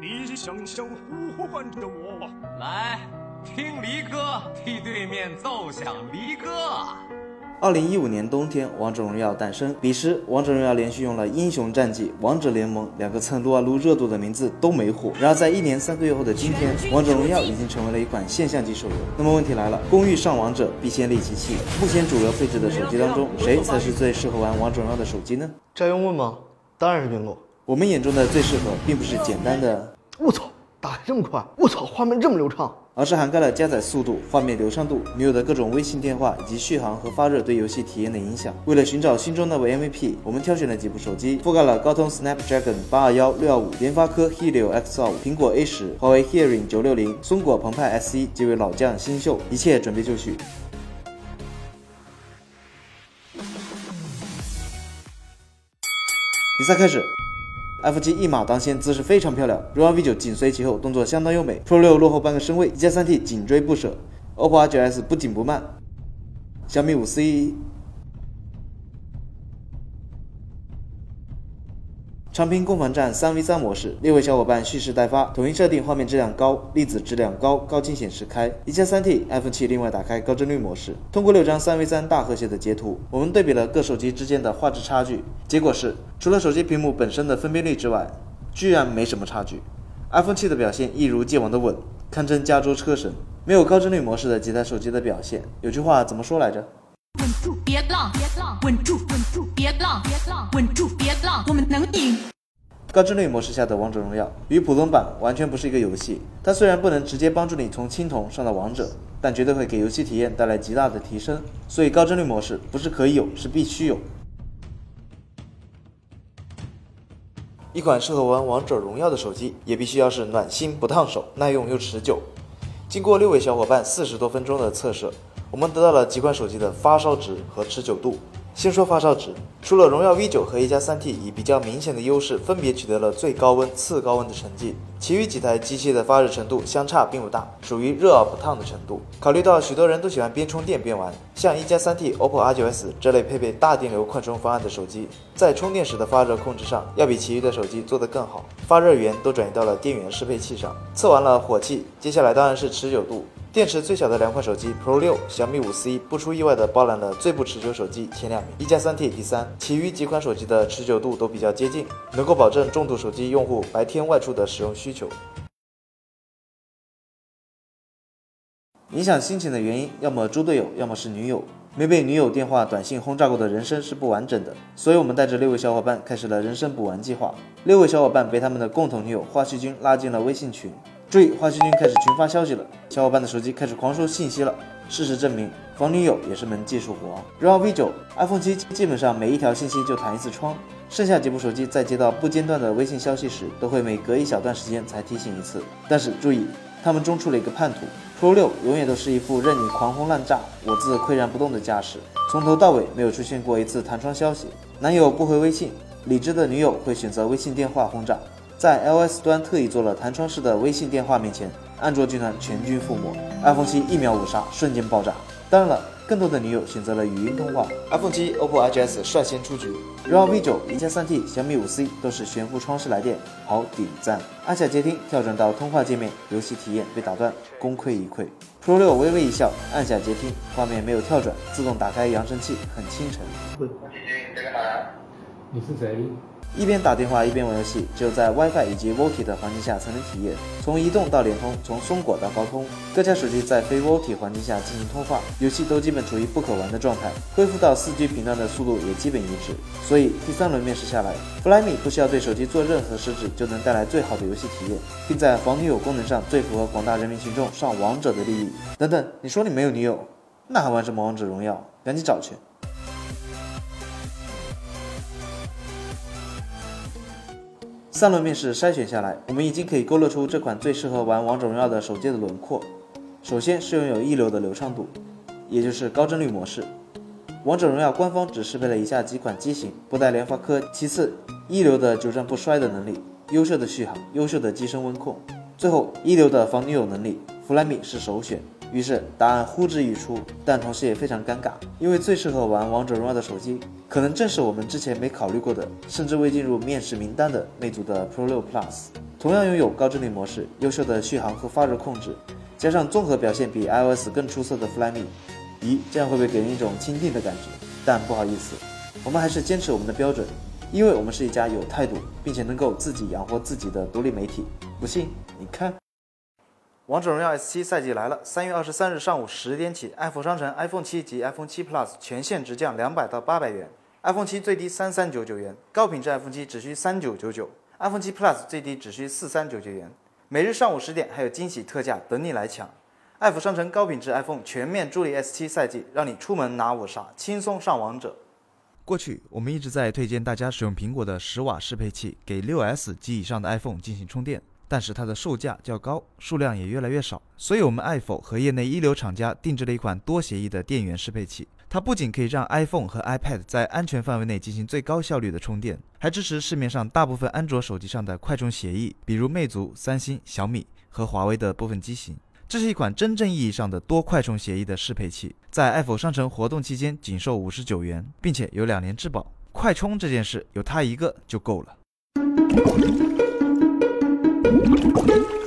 你想想呼唤着我，来听离歌，替对面奏响离歌。二零一五年冬天，王者荣耀诞生。彼时，王者荣耀连续用了《英雄战绩》《王者联盟》两个蹭撸啊撸热度的名字都没火。然而，在一年三个月后的今天，王者荣耀已经成为了一款现象级手游。那么问题来了，工欲上王者，必先利其器。目前主流配置的手机当中，谁才是最适合玩王者荣耀的手机呢？这用问吗？当然是苹果。我们眼中的最适合，并不是简单的“我操，打开这么快，我操，画面这么流畅”。而是涵盖了加载速度、画面流畅度、女友的各种微信电话以及续航和发热对游戏体验的影响。为了寻找心中那位 MVP，我们挑选了几部手机，覆盖了高通 Snapdragon 八二幺六二五、联发科 Helio X 二五、苹果 A 十、华为 Hearing 九六零、松果澎湃 S 一几位老将新秀，一切准备就绪。比赛开始。F 七一马当先，姿势非常漂亮。荣耀 V 九紧随其后，动作相当优美。Pro 六落后半个身位，一加三 T 紧追不舍。OPPO R 九 S 不紧不慢。小米五 C。长屏攻防战三 v 三模式，六位小伙伴蓄势待发，统一设定画面质量高，粒子质量高，高清显示开。一加三 T iPhone 七另外打开高帧率模式，通过六张三 v 三大和谐的截图，我们对比了各手机之间的画质差距，结果是除了手机屏幕本身的分辨率之外，居然没什么差距。iPhone 七的表现一如既往的稳，堪称加州车神。没有高帧率模式的几台手机的表现，有句话怎么说来着？别浪，别浪，稳住，稳住，别浪，别浪，稳住，别浪，我们能赢。高帧率模式下的王者荣耀与普通版完全不是一个游戏。它虽然不能直接帮助你从青铜上到王者，但绝对会给游戏体验带来极大的提升。所以高帧率模式不是可以有，是必须有。一款适合玩王者荣耀的手机，也必须要是暖心不烫手，耐用又持久。经过六位小伙伴四十多分钟的测试。我们得到了几款手机的发烧值和持久度。先说发烧值，除了荣耀 V 九和一加三 T 以比较明显的优势，分别取得了最高温、次高温的成绩，其余几台机器的发热程度相差并不大，属于热而不烫的程度。考虑到许多人都喜欢边充电边玩，像一加三 T、OPPO R9s 这类配备大电流快充方案的手机，在充电时的发热控制上要比其余的手机做得更好，发热源都转移到了电源适配器上。测完了火气，接下来当然是持久度。电池最小的两款手机 Pro 六、小米五 C 不出意外的包揽了最不持久手机前两名，一加三 T 第三，其余几款手机的持久度都比较接近，能够保证重度手机用户白天外出的使用需求。影响心情的原因，要么猪队友，要么是女友。没被女友电话、短信轰炸过的人生是不完整的，所以我们带着六位小伙伴开始了人生补完计划。六位小伙伴被他们的共同女友花絮君拉进了微信群。注意，花絮君开始群发消息了，小伙伴的手机开始狂收信息了。事实证明，防女友也是门技术活。荣耀 V 九、iPhone 七基本上每一条信息就弹一次窗，剩下几部手机在接到不间断的微信消息时，都会每隔一小段时间才提醒一次。但是注意，他们中出了一个叛徒。Pro 六永远都是一副任你狂轰滥炸，我自岿然不动的架势，从头到尾没有出现过一次弹窗消息。男友不回微信，理智的女友会选择微信电话轰炸。在 iOS 端特意做了弹窗式的微信电话面前，安卓军团全军覆没，iPhone 七一秒五杀，瞬间爆炸。当然了。更多的女友选择了语音通话，iPhone 七、OPPO R9s 率先出局，荣耀 V 九、一加三 T、小米五 C 都是悬浮窗式来电，好点赞。按下接听，跳转到通话界面，游戏体验被打断，功亏一篑。Pro 六微微一笑，按下接听，画面没有跳转，自动打开扬声器，很清晨。你是谁？一边打电话一边玩游戏，只有在 WiFi 以及 VoLTE 的环境下才能体验。从移动到联通，从松果到高通，各家手机在非 VoLTE 环境下进行通话，游戏都基本处于不可玩的状态。恢复到 4G 频段的速度也基本一致。所以第三轮面试下来，Flyme 不需要对手机做任何设置，就能带来最好的游戏体验，并在防女友功能上最符合广大人民群众上王者的利益。等等，你说你没有女友，那还玩什么王者荣耀？赶紧找去！三轮面试筛选下来，我们已经可以勾勒出这款最适合玩王者荣耀的手机的轮廓。首先是拥有一流的流畅度，也就是高帧率模式。王者荣耀官方只适配了以下几款机型，不带联发科。其次，一流的久战不衰的能力，优秀的续航，优秀的机身温控。最后，一流的防女友能力，弗莱米是首选。于是答案呼之欲出，但同时也非常尴尬，因为最适合玩王者荣耀的手机，可能正是我们之前没考虑过的，甚至未进入面试名单的魅族的 Pro 6 Plus。同样拥有高帧率模式、优秀的续航和发热控制，加上综合表现比 iOS 更出色的 Flyme，咦，这样会不会给人一种钦定的感觉？但不好意思，我们还是坚持我们的标准，因为我们是一家有态度并且能够自己养活自己的独立媒体。不信你看，《王者荣耀 S7》赛季来了，三月二十三日上午十点起爱疯商城 iPhone 七及 iPhone 七 Plus 全线直降两百到八百元，iPhone 七最低三三九九元，高品质 iPhone 七只需三九九九。iPhone 7 Plus 最低只需四三九九元，每日上午十点还有惊喜特价等你来抢。爱抚商城高品质 iPhone 全面助力 S7 赛季，让你出门拿五杀，轻松上王者。过去我们一直在推荐大家使用苹果的十瓦适配器给 6S 及以上的 iPhone 进行充电，但是它的售价较高，数量也越来越少，所以我们爱否和业内一流厂家定制了一款多协议的电源适配器。它不仅可以让 iPhone 和 iPad 在安全范围内进行最高效率的充电，还支持市面上大部分安卓手机上的快充协议，比如魅族、三星、小米和华为的部分机型。这是一款真正意义上的多快充协议的适配器，在 iPhone 商城活动期间仅售五十九元，并且有两年质保。快充这件事有它一个就够了。you